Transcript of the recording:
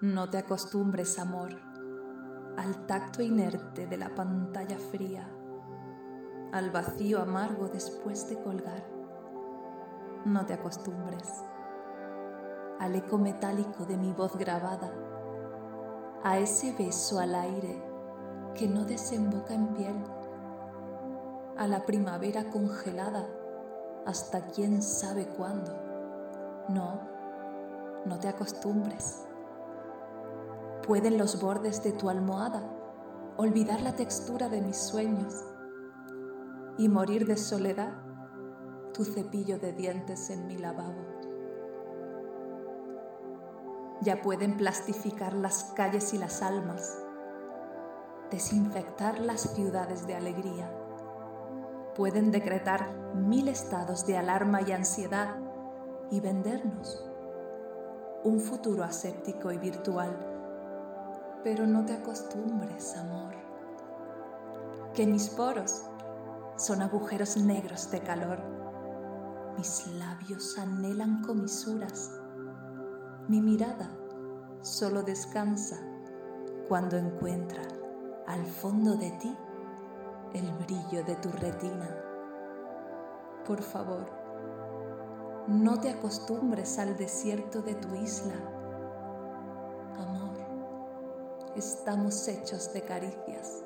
No te acostumbres, amor, al tacto inerte de la pantalla fría, al vacío amargo después de colgar. No te acostumbres al eco metálico de mi voz grabada, a ese beso al aire que no desemboca en piel, a la primavera congelada hasta quién sabe cuándo. No, no te acostumbres. ¿Pueden los bordes de tu almohada olvidar la textura de mis sueños y morir de soledad tu cepillo de dientes en mi lavabo? Ya pueden plastificar las calles y las almas, desinfectar las ciudades de alegría. Pueden decretar mil estados de alarma y ansiedad y vendernos un futuro aséptico y virtual. Pero no te acostumbres, amor, que mis poros son agujeros negros de calor. Mis labios anhelan comisuras mi mirada solo descansa cuando encuentra al fondo de ti el brillo de tu retina. Por favor, no te acostumbres al desierto de tu isla. Estamos hechos de caricias